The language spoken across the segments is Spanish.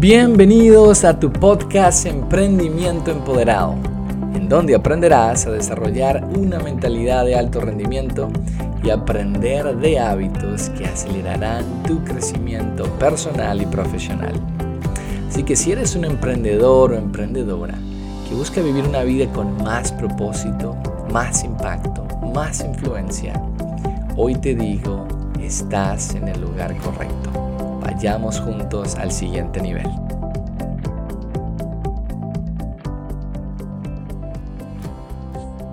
Bienvenidos a tu podcast Emprendimiento Empoderado, en donde aprenderás a desarrollar una mentalidad de alto rendimiento y aprender de hábitos que acelerarán tu crecimiento personal y profesional. Así que si eres un emprendedor o emprendedora que busca vivir una vida con más propósito, más impacto, más influencia, hoy te digo, estás en el lugar correcto. Vayamos juntos al siguiente nivel.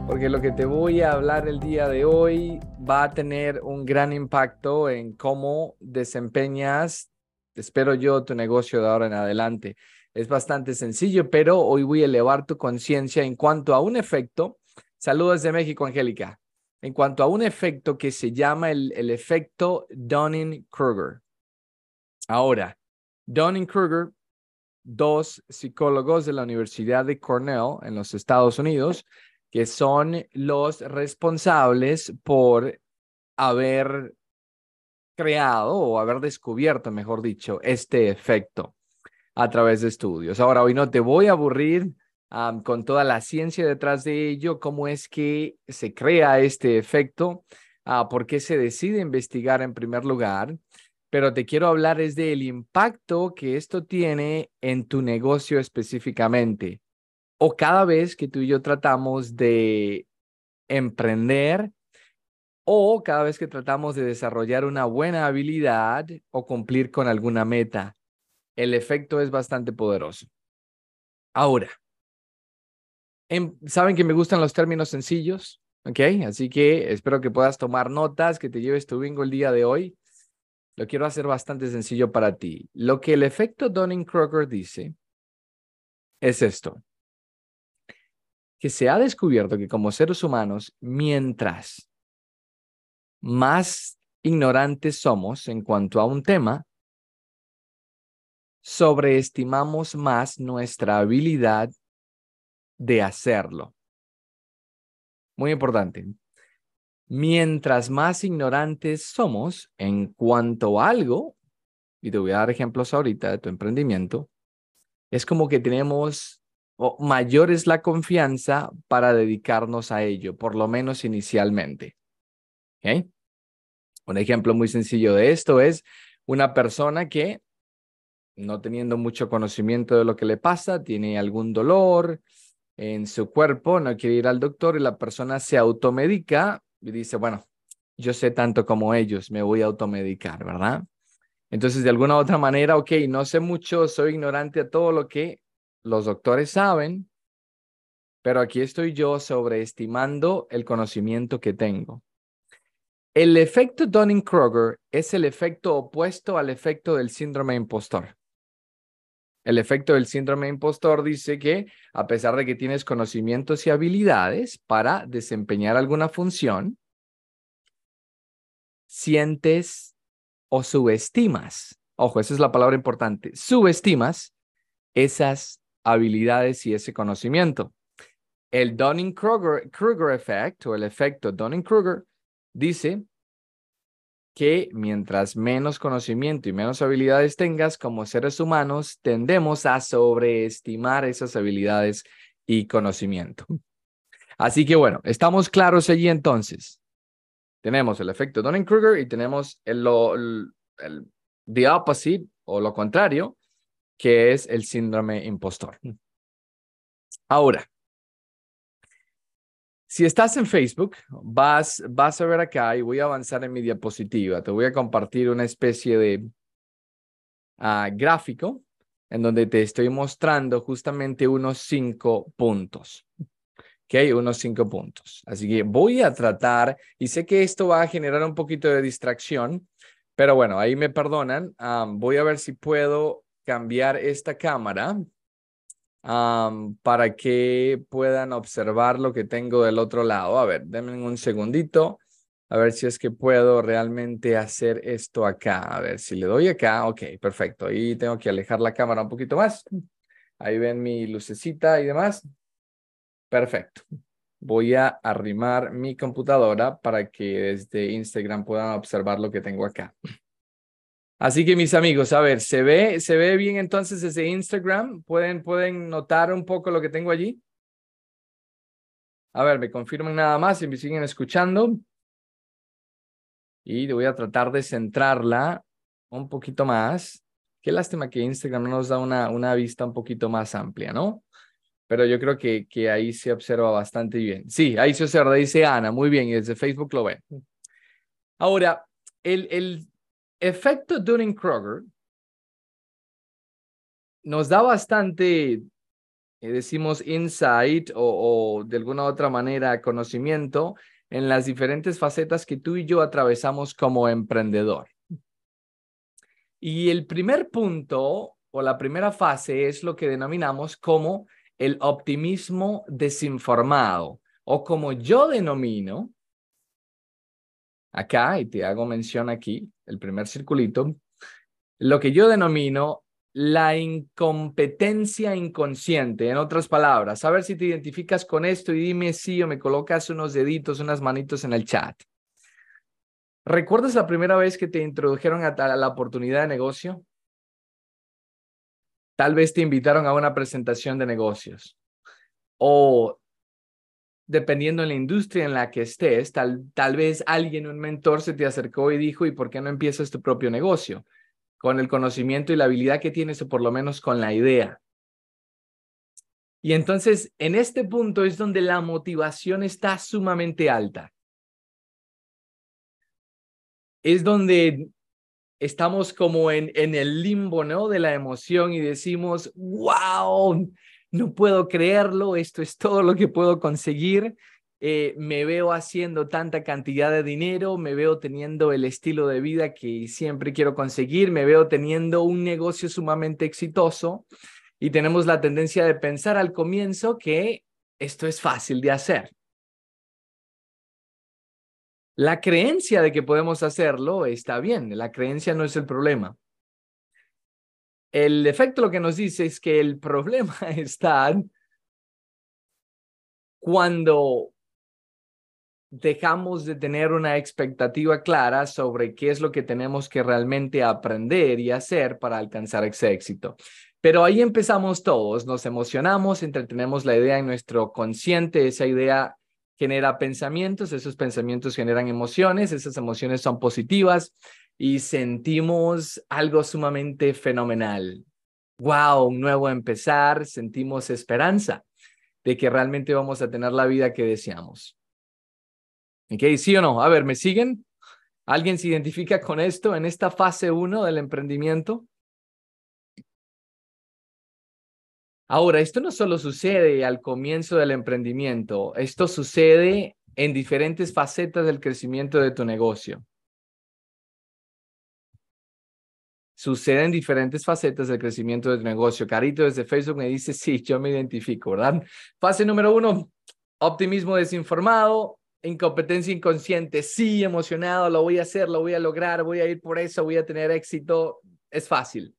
Porque lo que te voy a hablar el día de hoy va a tener un gran impacto en cómo desempeñas, espero yo, tu negocio de ahora en adelante. Es bastante sencillo, pero hoy voy a elevar tu conciencia en cuanto a un efecto. Saludos de México, Angélica. En cuanto a un efecto que se llama el, el efecto Dunning-Kruger. Ahora, Dunning-Kruger, dos psicólogos de la Universidad de Cornell en los Estados Unidos, que son los responsables por haber creado o haber descubierto, mejor dicho, este efecto a través de estudios. Ahora, hoy no te voy a aburrir con toda la ciencia detrás de ello, cómo es que se crea este efecto, uh, por qué se decide investigar en primer lugar pero te quiero hablar es del impacto que esto tiene en tu negocio específicamente. O cada vez que tú y yo tratamos de emprender o cada vez que tratamos de desarrollar una buena habilidad o cumplir con alguna meta. El efecto es bastante poderoso. Ahora, em, saben que me gustan los términos sencillos, ¿ok? Así que espero que puedas tomar notas, que te lleves tu bingo el día de hoy. Lo quiero hacer bastante sencillo para ti. Lo que el efecto Dunning-Kruger dice es esto, que se ha descubierto que como seres humanos, mientras más ignorantes somos en cuanto a un tema, sobreestimamos más nuestra habilidad de hacerlo. Muy importante. Mientras más ignorantes somos en cuanto a algo, y te voy a dar ejemplos ahorita de tu emprendimiento, es como que tenemos o mayor es la confianza para dedicarnos a ello, por lo menos inicialmente. Un ejemplo muy sencillo de esto es una persona que, no teniendo mucho conocimiento de lo que le pasa, tiene algún dolor en su cuerpo, no quiere ir al doctor y la persona se automedica y dice, bueno, yo sé tanto como ellos, me voy a automedicar, ¿verdad? Entonces, de alguna u otra manera, ok, no sé mucho, soy ignorante a todo lo que los doctores saben, pero aquí estoy yo sobreestimando el conocimiento que tengo. El efecto Dunning-Kruger es el efecto opuesto al efecto del síndrome impostor. El efecto del síndrome impostor dice que a pesar de que tienes conocimientos y habilidades para desempeñar alguna función, sientes o subestimas, ojo, esa es la palabra importante, subestimas esas habilidades y ese conocimiento. El Dunning-Kruger effect o el efecto Dunning-Kruger dice que mientras menos conocimiento y menos habilidades tengas como seres humanos, tendemos a sobreestimar esas habilidades y conocimiento. Así que bueno, estamos claros allí entonces. Tenemos el efecto Dunning-Kruger y tenemos el, el, the opposite o lo contrario, que es el síndrome impostor. Ahora, si estás en Facebook, vas, vas a ver acá y voy a avanzar en mi diapositiva. Te voy a compartir una especie de ah, gráfico en donde te estoy mostrando justamente unos cinco puntos. Ok, unos cinco puntos. Así que voy a tratar, y sé que esto va a generar un poquito de distracción, pero bueno, ahí me perdonan. Ah, voy a ver si puedo cambiar esta cámara para que puedan observar lo que tengo del otro lado. A ver, denme un segundito. A ver si es que puedo realmente hacer esto acá. A ver, si le doy acá, ok, perfecto. Ahí tengo que alejar la cámara un poquito más. Ahí ven mi lucecita y demás. Perfecto. Voy a arrimar mi computadora para que desde Instagram puedan observar lo que tengo acá. Así que mis amigos, a ver, ¿se ve, se ve bien entonces ese Instagram? ¿Pueden, ¿Pueden notar un poco lo que tengo allí? A ver, me confirmen nada más y me siguen escuchando. Y voy a tratar de centrarla un poquito más. Qué lástima que Instagram no nos da una, una vista un poquito más amplia, ¿no? Pero yo creo que, que ahí se observa bastante bien. Sí, ahí se observa, dice Ana, muy bien, y desde Facebook lo ven. Ahora, el, el efecto Dunning-Kruger nos da bastante, eh, decimos, insight o, o de alguna otra manera conocimiento en las diferentes facetas que tú y yo atravesamos como emprendedor. Y el primer punto o la primera fase es lo que denominamos como el optimismo desinformado o como yo denomino, acá, y te hago mención aquí, el primer circulito, lo que yo denomino la incompetencia inconsciente, en otras palabras, a ver si te identificas con esto y dime si o me colocas unos deditos, unas manitos en el chat. ¿Recuerdas la primera vez que te introdujeron a la oportunidad de negocio? Tal vez te invitaron a una presentación de negocios o dependiendo en la industria en la que estés, tal, tal vez alguien, un mentor se te acercó y dijo, ¿y por qué no empiezas tu propio negocio? Con el conocimiento y la habilidad que tienes o por lo menos con la idea. Y entonces, en este punto es donde la motivación está sumamente alta es donde estamos como en, en el limbo, ¿no? De la emoción y decimos, wow, no puedo creerlo, esto es todo lo que puedo conseguir. Eh, me veo haciendo tanta cantidad de dinero, me veo teniendo el estilo de vida que siempre quiero conseguir, me veo teniendo un negocio sumamente exitoso y tenemos la tendencia de pensar al comienzo que esto es fácil de hacer. La creencia de que podemos hacerlo está bien, la creencia no es el problema. El efecto lo que nos dice es que el problema está cuando dejamos de tener una expectativa clara sobre qué es lo que tenemos que realmente aprender y hacer para alcanzar ese éxito. Pero ahí empezamos todos, nos emocionamos, entretenemos la idea en nuestro consciente, esa idea genera pensamientos, esos pensamientos generan emociones, esas emociones son positivas y sentimos algo sumamente fenomenal. Wow, un nuevo empezar, sentimos esperanza de que realmente vamos a tener la vida que deseamos. ¿Ok? ¿Sí o no? A ver, ¿me siguen? ¿Alguien se identifica con esto en esta fase 1 del emprendimiento? Ahora, esto no solo sucede al comienzo del emprendimiento, esto sucede en diferentes facetas del crecimiento de tu negocio. Sucede en diferentes facetas del crecimiento de tu negocio. Carito desde Facebook me dice, sí, yo me identifico, ¿verdad? Fase número uno, optimismo desinformado, incompetencia inconsciente, sí, emocionado, lo voy a hacer, lo voy a lograr, voy a ir por eso, voy a tener éxito, es fácil.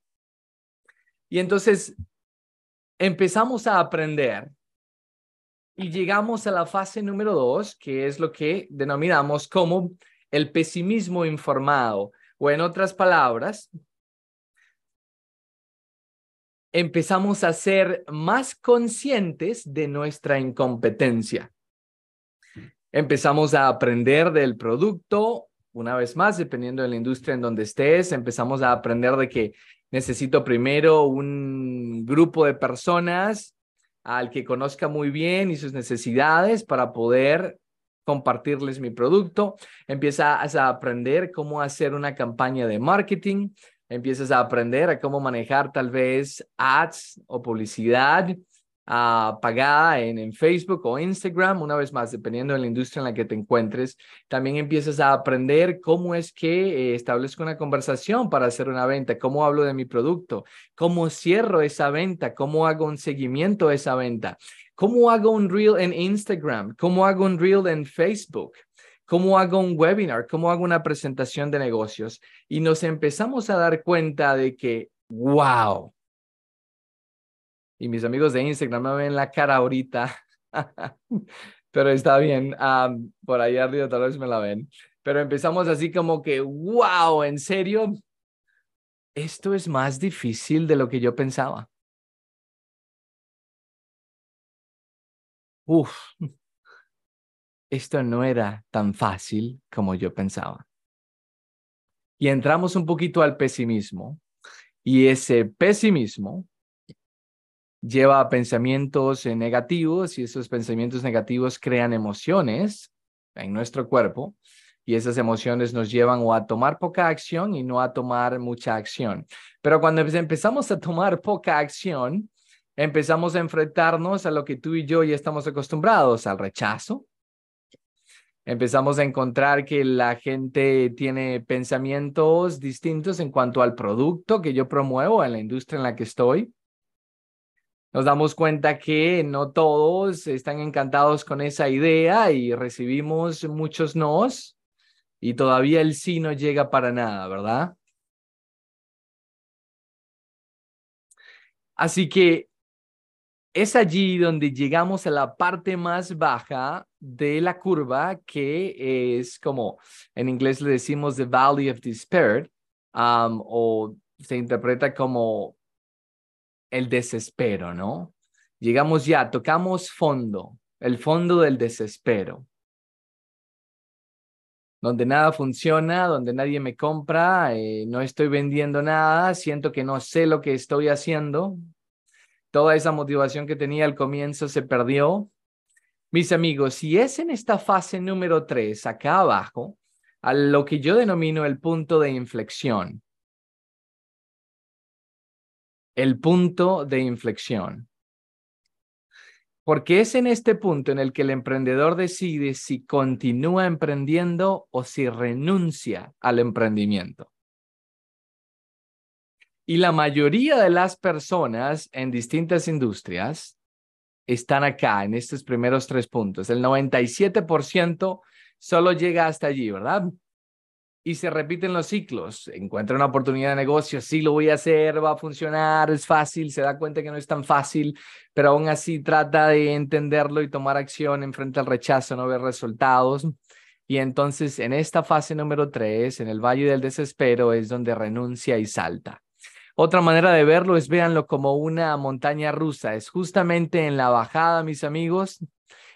Y entonces empezamos a aprender y llegamos a la fase número dos, que es lo que denominamos como el pesimismo informado, o en otras palabras, empezamos a ser más conscientes de nuestra incompetencia. Empezamos a aprender del producto, una vez más, dependiendo de la industria en donde estés, empezamos a aprender de que necesito primero un grupo de personas al que conozca muy bien y sus necesidades para poder compartirles mi producto. Empiezas a aprender cómo hacer una campaña de marketing, empiezas a aprender a cómo manejar tal vez ads o publicidad, pagada en, en, Facebook o Instagram, una vez más, dependiendo de la industria en la que te encuentres, también empiezas a aprender cómo es que eh, establezco una conversación para hacer una venta, cómo hablo de mi producto, cómo cierro esa venta, cómo hago un seguimiento a esa venta, cómo hago un reel en Instagram, cómo hago un reel en Facebook. ¿Cómo hago un webinar? ¿Cómo hago una presentación de negocios? Y nos empezamos a dar cuenta de que, wow, y mis amigos de Instagram me ven la cara ahorita, pero está bien, por ahí arriba tal vez me la ven. Pero empezamos así como que, wow, ¿en serio? esto es más difícil de lo que yo pensaba. Uf, esto no era tan fácil como yo pensaba. Y entramos un poquito al pesimismo. Y ese pesimismo lleva a pensamientos negativos y esos pensamientos negativos crean emociones en nuestro cuerpo y esas emociones nos llevan o a tomar poca acción y no a tomar mucha acción. Pero cuando empezamos a tomar poca acción, empezamos a enfrentarnos a lo que tú y yo ya estamos acostumbrados, al rechazo. Empezamos a encontrar que la gente tiene pensamientos distintos en cuanto al producto que yo promuevo en la industria en la que estoy. Nos damos cuenta que no todos están encantados con esa idea y recibimos muchos nos y todavía el sí no llega para nada, ¿verdad? Así que es allí donde llegamos a la parte más baja de la curva, que es como en inglés le decimos the valley of despair, um, o se interpreta como el desespero, ¿no? Llegamos ya, tocamos fondo, el fondo del desespero donde nada funciona, donde nadie me compra, eh, no estoy vendiendo nada, siento que no sé lo que estoy haciendo. Toda esa motivación que tenía al comienzo se perdió. Mis amigos, si es en esta fase número tres, acá abajo, a lo que yo denomino el punto de inflexión. El punto de inflexión. Porque es en este punto en el que el emprendedor decide si continúa emprendiendo o si renuncia al emprendimiento. Y la mayoría de las personas en distintas industrias están acá, en estos primeros tres puntos. El 97% solo llega hasta allí, ¿verdad? y se repiten los ciclos. Encuentra una oportunidad de negocio, sí lo voy a hacer, va a funcionar, es fácil, se da cuenta que no es tan fácil, pero aún así trata de entenderlo y tomar acción en frente al rechazo, no ver resultados. Y entonces en esta fase número tres, en el Valle del Desespero, es donde renuncia y salta. Otra manera de verlo es véanlo como una montaña rusa. Es justamente en la bajada, mis amigos,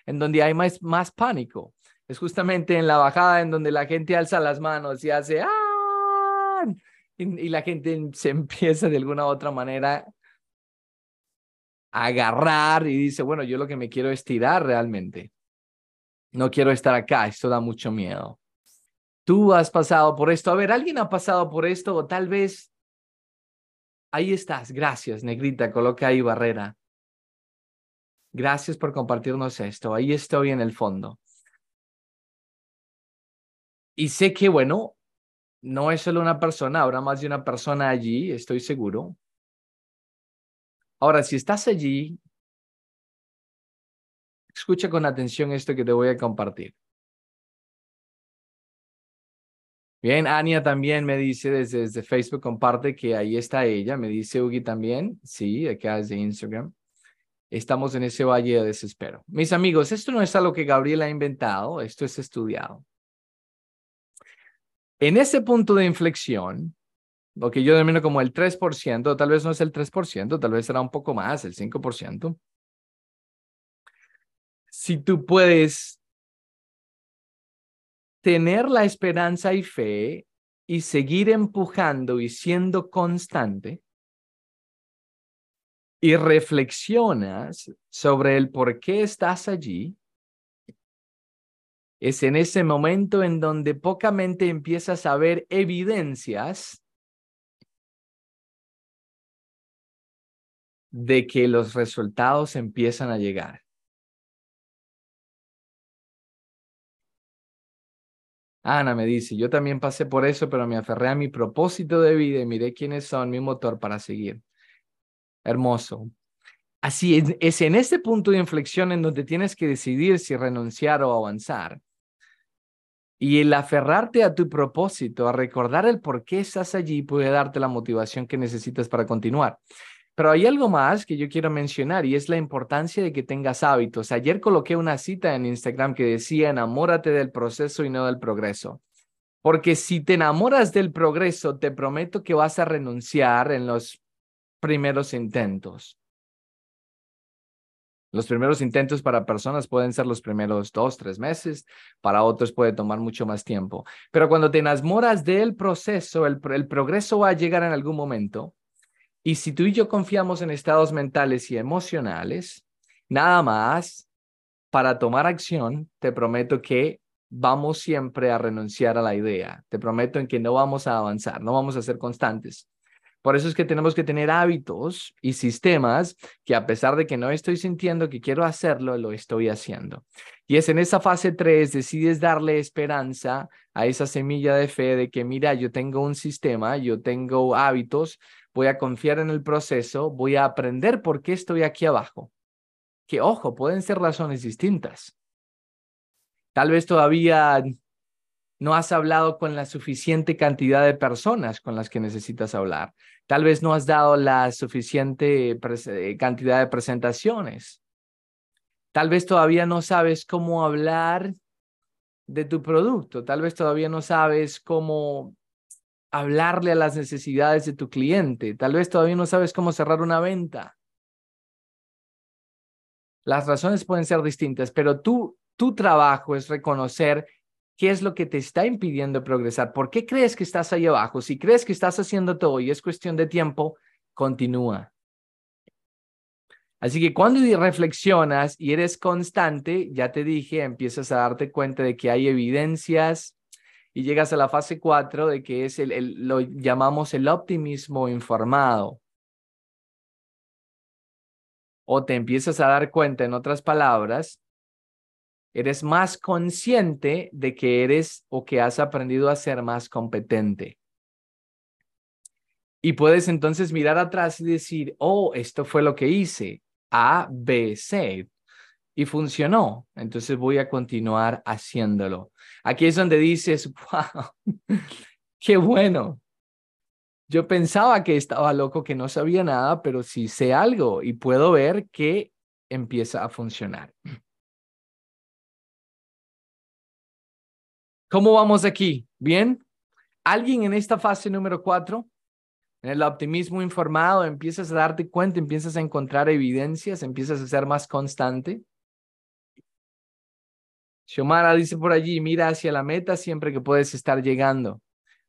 en donde hay más, más pánico es justamente en la bajada en donde la gente alza las manos y hace ¡ah! Y, la gente se empieza de alguna u otra manera a agarrar y dice, bueno, yo lo que me quiero es tirar realmente. No quiero estar acá, esto da mucho miedo. Tú has pasado por esto. A ver, ¿alguien ha pasado por esto? O tal vez ahí estás. Gracias, negrita. Coloca ahí barrera. Gracias por compartirnos esto. Ahí estoy en el fondo. Y sé que, bueno, no es solo una persona, habrá más de una persona allí, estoy seguro. Ahora, si estás allí, escucha con atención esto que te voy a compartir. Bien, Ania también me dice desde, desde, Facebook, comparte que ahí está ella. Me dice Ugi también, sí, acá desde Instagram. Estamos en ese valle de desespero. Mis amigos, esto no es algo que Gabriel ha inventado, esto es estudiado. En ese punto de inflexión, lo que yo denomino como el 3%, tal vez no es el 3%, tal vez será un poco más, el 5%. Si tú puedes tener la esperanza y fe y seguir empujando y siendo constante y reflexionas sobre el por qué estás allí, es en ese momento en donde pocamente empiezas a ver evidencias de que los resultados empiezan a llegar. Ana me dice, yo también pasé por eso, pero me aferré a mi propósito de vida y miré quiénes son mi motor para seguir. Hermoso. Así es, es en este punto de inflexión en donde tienes que decidir si renunciar o avanzar. Y el aferrarte a tu propósito, a recordar el por qué estás allí, puede darte la motivación que necesitas para continuar. Pero hay algo más que yo quiero mencionar y es la importancia de que tengas hábitos. Ayer coloqué una cita en Instagram que decía, enamórate del proceso y no del progreso. Porque si te enamoras del progreso, te prometo que vas a renunciar en los primeros intentos. Los primeros intentos para personas pueden ser los primeros dos, tres meses, para otros puede tomar mucho más tiempo. Pero cuando te enamoras del proceso, el, el progreso va a llegar en algún momento. Y si tú y yo confiamos en estados mentales y emocionales, nada más para tomar acción, te prometo que vamos siempre a renunciar a la idea. Te prometo en que no vamos a avanzar, no vamos a ser constantes. Por eso es que tenemos que tener hábitos y sistemas que a pesar de que no estoy sintiendo que quiero hacerlo, lo estoy haciendo. Y es en esa fase 3, decides darle esperanza a esa semilla de fe de que, mira, yo tengo un sistema, yo tengo hábitos, voy a confiar en el proceso, voy a aprender por qué estoy aquí abajo. Que, ojo, pueden ser razones distintas. Tal vez todavía no has hablado con la suficiente cantidad de personas con las que necesitas hablar. Tal vez no has dado la suficiente eh, cantidad de presentaciones. Tal vez todavía no sabes cómo hablar de tu producto. Tal vez todavía no sabes cómo hablarle a las necesidades de tu cliente. Tal vez todavía no sabes cómo cerrar una venta. Las razones pueden ser distintas, pero tú, tu trabajo es reconocer ¿Qué es lo que te está impidiendo progresar? ¿Por qué crees que estás ahí abajo? Si crees que estás haciendo todo y es cuestión de tiempo, continúa. Así que cuando reflexionas y eres constante, ya te dije, empiezas a darte cuenta de que hay evidencias y llegas a la fase 4 de que es el, lo llamamos el optimismo informado. O te empiezas a dar cuenta, en otras palabras, eres más consciente de que eres o que has aprendido a ser más competente. Y puedes entonces mirar atrás y decir, oh, esto fue lo que hice, A, B, C, y funcionó. Entonces voy a continuar haciéndolo. Aquí es donde dices, wow, qué bueno. Yo pensaba que estaba loco, que no sabía nada, pero sí sé algo y puedo ver que empieza a funcionar. ¿Cómo vamos aquí? ¿Bien? ¿Alguien en esta fase número cuatro? En el optimismo informado, empiezas a darte cuenta, empiezas a encontrar evidencias, empiezas a ser más constante. Xiomara dice por allí, mira hacia la meta siempre que puedes estar llegando.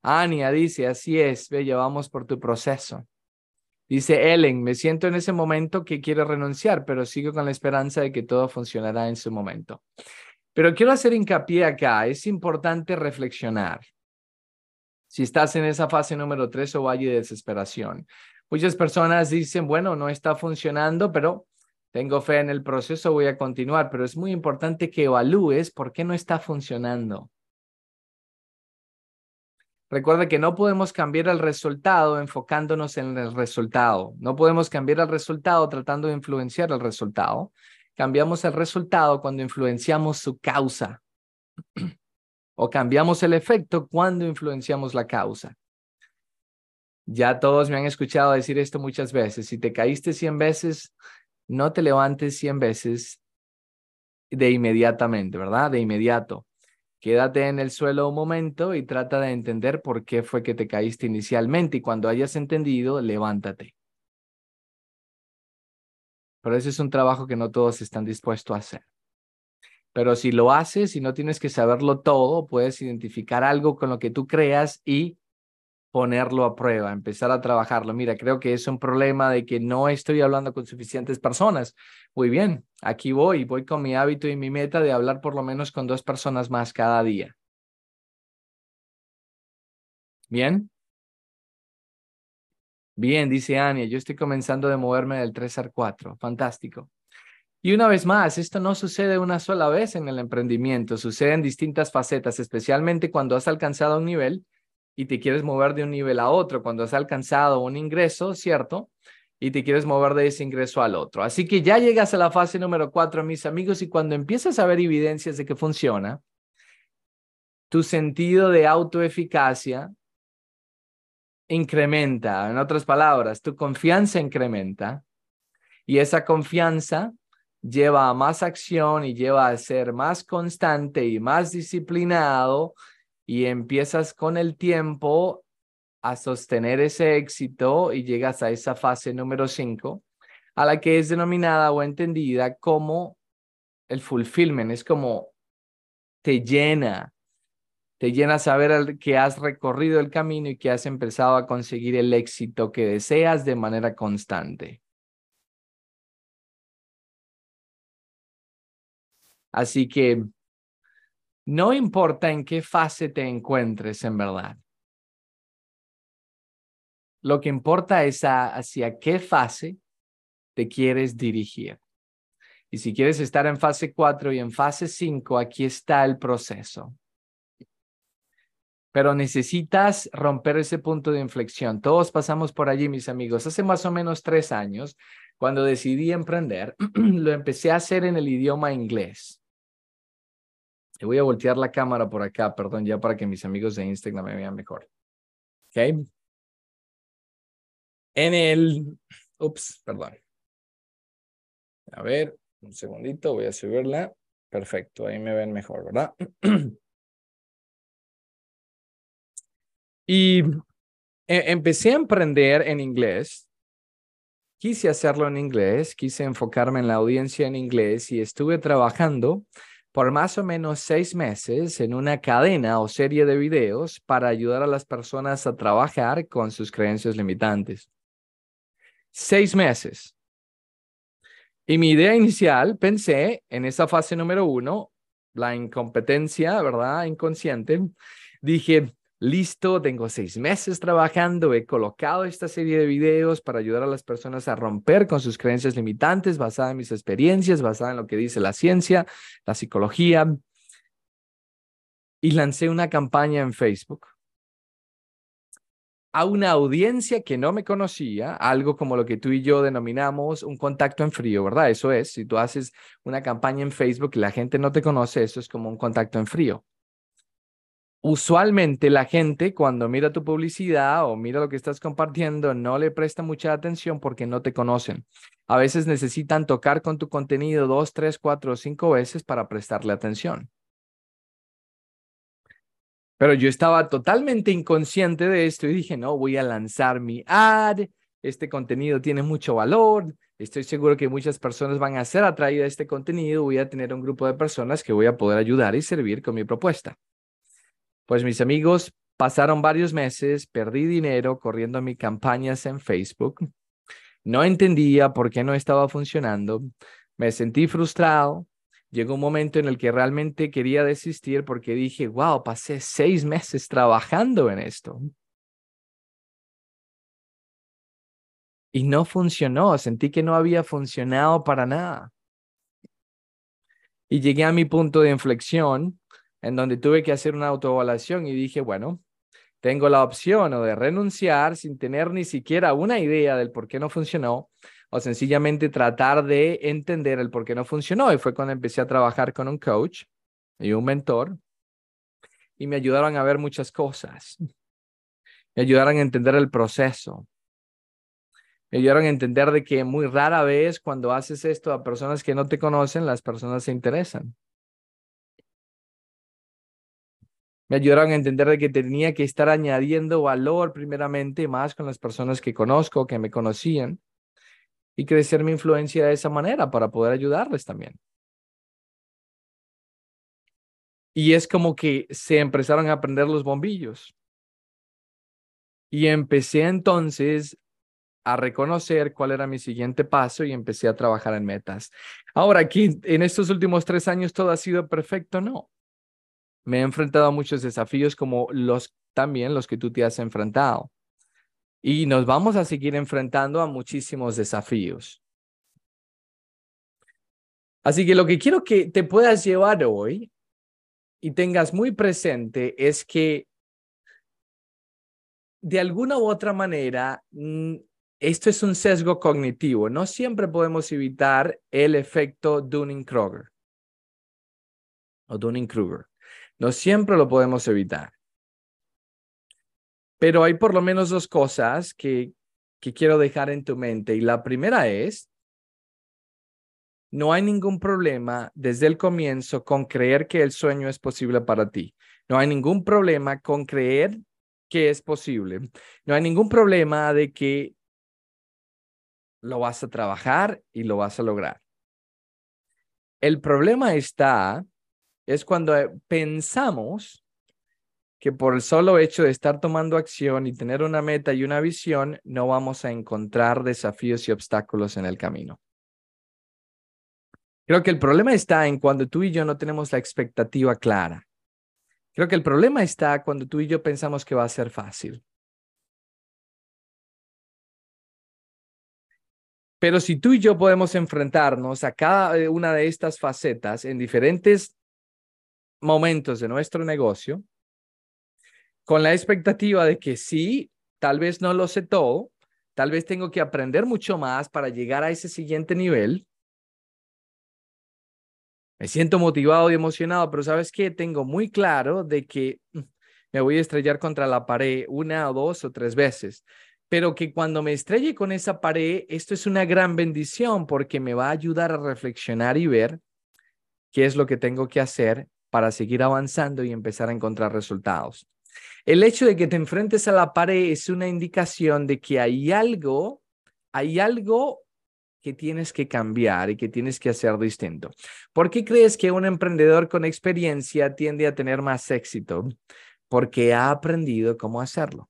Ania dice, así es, bella, vamos por tu proceso. Dice Ellen, me siento en ese momento que quiero renunciar, pero sigo con la esperanza de que todo funcionará en su momento. Pero quiero hacer hincapié acá, es importante reflexionar. Si estás en esa fase número tres o valle de desesperación, muchas personas dicen, bueno, no está funcionando, pero tengo fe en el proceso, voy a continuar, pero es muy importante que evalúes por qué no está funcionando. Recuerda que no podemos cambiar el resultado enfocándonos en el resultado. No podemos cambiar el resultado tratando de influenciar el resultado. Cambiamos el resultado cuando influenciamos su causa. o cambiamos el efecto cuando influenciamos la causa. Ya todos me han escuchado decir esto muchas veces. Si te caíste 100 veces, no te levantes 100 veces de inmediatamente, ¿verdad? De inmediato. Quédate en el suelo un momento y trata de entender por qué fue que te caíste inicialmente y cuando hayas entendido, levántate. Pero ese es un trabajo que no todos están dispuestos a hacer. Pero si lo haces y no tienes que saberlo todo, puedes identificar algo con lo que tú creas y ponerlo a prueba, empezar a trabajarlo. Mira, creo que es un problema de que no estoy hablando con suficientes personas. Muy bien, aquí voy, voy con mi hábito y mi meta de hablar por lo menos con dos personas más cada día. Bien, Bien, dice Ania, yo estoy comenzando de moverme del 3 al 4. Fantástico. Y una vez más, esto no sucede una sola vez en el emprendimiento, sucede en distintas facetas, especialmente cuando has alcanzado un nivel y te quieres mover de un nivel a otro, cuando has alcanzado un ingreso, ¿cierto? Y te quieres mover de ese ingreso al otro. Así que ya llegas a la fase número 4, mis amigos, y cuando empiezas a ver evidencias de que funciona, tu sentido de autoeficacia incrementa, en otras palabras, tu confianza incrementa y esa confianza lleva a más acción y lleva a ser más constante y más disciplinado y empiezas con el tiempo a sostener ese éxito y llegas a esa fase número cinco, a la que es denominada o entendida como el fulfillment. Es como te llena, te llena saber que has recorrido el camino y que has empezado a conseguir el éxito que deseas de manera constante. Así que no importa en qué fase te encuentres en verdad. Lo que importa es hacia qué fase te quieres dirigir. Y si quieres estar en fase 4 y en fase 5, aquí está el proceso. Pero necesitas romper ese punto de inflexión. Todos pasamos por allí, mis amigos. Hace más o menos tres años, cuando decidí emprender, lo empecé a hacer en el idioma inglés voy a voltear la cámara por acá, perdón, ya para que mis amigos de Instagram me vean mejor. ¿Ok? En el... Ups, perdón. A ver, un segundito, voy a subirla. Perfecto, ahí me ven mejor, ¿verdad? y e, empecé a emprender en inglés. Quise hacerlo en inglés, quise enfocarme en la audiencia en inglés y estuve trabajando por más o menos seis meses en una cadena o serie de videos para ayudar a las personas a trabajar con sus creencias limitantes. Seis meses. Y mi idea inicial, pensé en esa fase número uno, la incompetencia, ¿verdad? Inconsciente. Dije, listo, tengo seis meses trabajando, he colocado esta serie de videos para ayudar a las personas a romper con sus creencias limitantes basada en mis experiencias, basada en lo que dice la ciencia, la psicología. Y lancé una campaña en Facebook a una audiencia que no me conocía, algo como lo que tú y yo denominamos un contacto en frío, ¿verdad? Eso es, si tú haces una campaña en Facebook y la gente no te conoce, eso es como un contacto en frío usualmente la gente cuando mira tu publicidad o mira lo que estás compartiendo no le presta mucha atención porque no te conocen. A veces necesitan tocar con tu contenido dos, tres, cuatro o cinco veces para prestarle atención. Pero yo estaba totalmente inconsciente de esto y dije, no, voy a lanzar mi ad, este contenido tiene mucho valor, estoy seguro que muchas personas van a ser atraídas a este contenido, voy a tener un grupo de personas que voy a poder ayudar y servir con mi propuesta. Pues mis amigos, pasaron varios meses, perdí dinero corriendo mis campañas en Facebook. No entendía por qué no estaba funcionando. Me sentí frustrado. Llegó un momento en el que realmente quería desistir porque dije, wow, pasé seis meses trabajando en esto. Y no funcionó, sentí que no había funcionado para nada. Y llegué a mi punto de inflexión en donde tuve que hacer una autoevaluación y dije, bueno, tengo la opción o de renunciar sin tener ni siquiera una idea del por qué no funcionó o sencillamente tratar de entender el por qué no funcionó. Y fue cuando empecé a trabajar con un coach y un mentor y me ayudaron a ver muchas cosas. Me ayudaron a entender el proceso. Me ayudaron a entender de que muy rara vez cuando haces esto a personas que no te conocen, las personas se interesan. Me ayudaron a entender de que tenía que estar añadiendo valor primeramente más con las personas que conozco, que me conocían, y crecer mi influencia de esa manera para poder ayudarles también. Y es como que se empezaron a prender los bombillos. Y empecé entonces a reconocer cuál era mi siguiente paso y empecé a trabajar en metas. Ahora, aquí en estos últimos tres años todo ha sido perfecto, no me he enfrentado a muchos desafíos como los también los que tú te has enfrentado. Y nos vamos a seguir enfrentando a muchísimos desafíos. Así que lo que quiero que te puedas llevar hoy y tengas muy presente es que de alguna u otra manera, mm, esto es un sesgo cognitivo. No siempre podemos evitar el efecto Dunning-Kruger o Dunning-Kruger. No siempre lo podemos evitar. Pero hay por lo menos dos cosas que, que quiero dejar en tu mente. Y la primera es, no hay ningún problema desde el comienzo con creer que el sueño es posible para ti. No hay ningún problema con creer que es posible. No hay ningún problema de que lo vas a trabajar y lo vas a lograr. El problema está, es cuando eh, pensamos que por el solo hecho de estar tomando acción y tener una meta y una visión, no vamos a encontrar desafíos y obstáculos en el camino. Creo que el problema está en cuando tú y yo no tenemos la expectativa clara. Creo que el problema está cuando tú y yo pensamos que va a ser fácil. Pero si tú y yo podemos enfrentarnos a cada eh, una de estas facetas en diferentes momentos de nuestro negocio, con la expectativa de que sí, tal vez no lo sé todo, tal vez tengo que aprender mucho más para llegar a ese siguiente nivel. Me siento motivado y emocionado, pero sabes qué, tengo muy claro de que mm, me voy a estrellar contra la pared una o dos o tres veces pero que cuando me estrelle con esa pared, esto es una gran bendición porque me va a ayudar a reflexionar y ver qué es lo que tengo que hacer para seguir avanzando y empezar a encontrar resultados. El hecho de que te enfrentes a la pared es una indicación de que hay algo, hay algo que tienes que cambiar y que tienes que hacer distinto. ¿Por qué crees que un emprendedor con experiencia tiende a tener más éxito? Porque ha aprendido cómo hacerlo.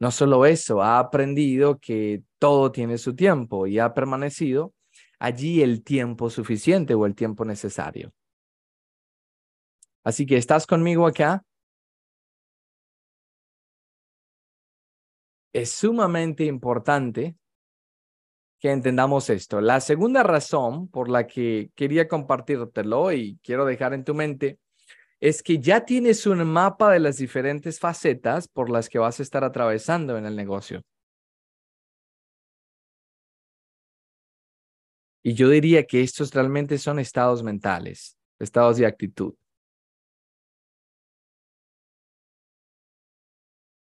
No solo eso, ha aprendido que todo tiene su tiempo y ha permanecido allí el tiempo suficiente o el tiempo necesario. Así que, ¿estás conmigo acá? Es sumamente importante que entendamos esto. La segunda razón por la que quería compartírtelo y quiero dejar en tu mente es que ya tienes un mapa de las diferentes facetas por las que vas a estar atravesando en el negocio. Y yo diría que estos realmente son estados mentales, estados de actitud.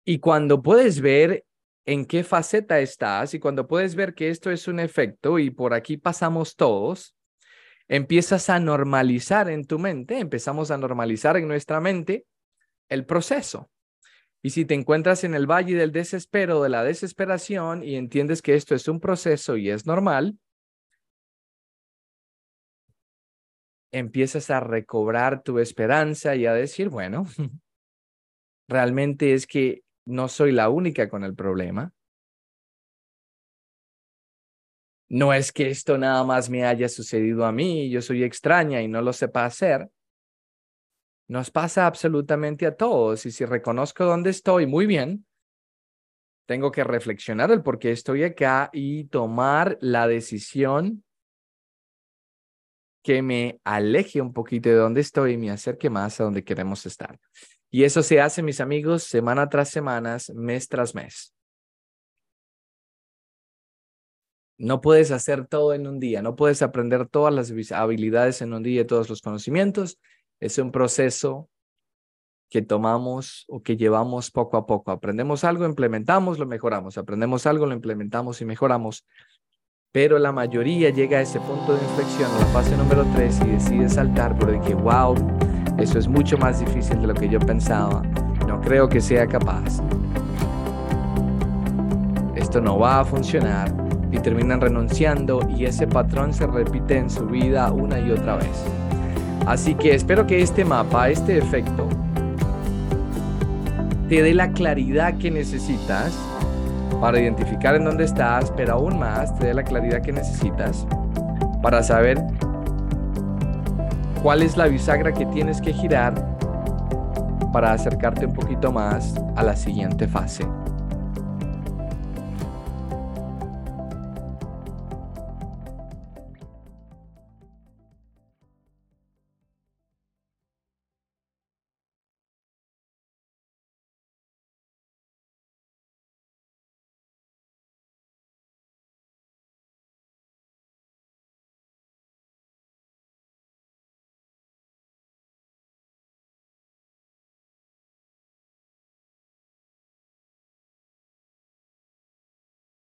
Y cuando puedes ver en qué faceta estás y cuando puedes ver que esto es un efecto y por aquí pasamos todos, empiezas a normalizar en tu mente, empezamos a normalizar en nuestra mente el proceso. Y si te encuentras en el valle del desespero, de la desesperación, y entiendes que esto es un proceso y es normal, empiezas a recobrar tu esperanza y a decir, bueno, realmente es que no soy la única con el problema. No es que esto nada más me haya sucedido a mí, yo soy extraña y no lo sepa hacer. Nos pasa absolutamente a todos y si reconozco dónde estoy, muy bien, tengo que reflexionar el por qué estoy acá y tomar la decisión que me aleje un poquito de dónde estoy y me acerque más a donde queremos estar. Y eso se hace, mis amigos, semana tras semana, mes tras mes. No puedes hacer todo en un día, no puedes aprender todas las habilidades en un día y todos los conocimientos. Es un proceso que tomamos o que llevamos poco a poco. Aprendemos algo, implementamos, lo mejoramos. Aprendemos algo, lo implementamos y mejoramos. Pero la mayoría llega a ese punto de inflexión, en la fase número 3, y decide saltar, pero que, wow, eso es mucho más difícil de lo que yo pensaba. No creo que sea capaz. Esto no va a funcionar y terminan renunciando y ese patrón se repite en su vida una y otra vez. Así que espero que este mapa, este efecto, te dé la claridad que necesitas para identificar en dónde estás, pero aún más te dé la claridad que necesitas para saber cuál es la bisagra que tienes que girar para acercarte un poquito más a la siguiente fase.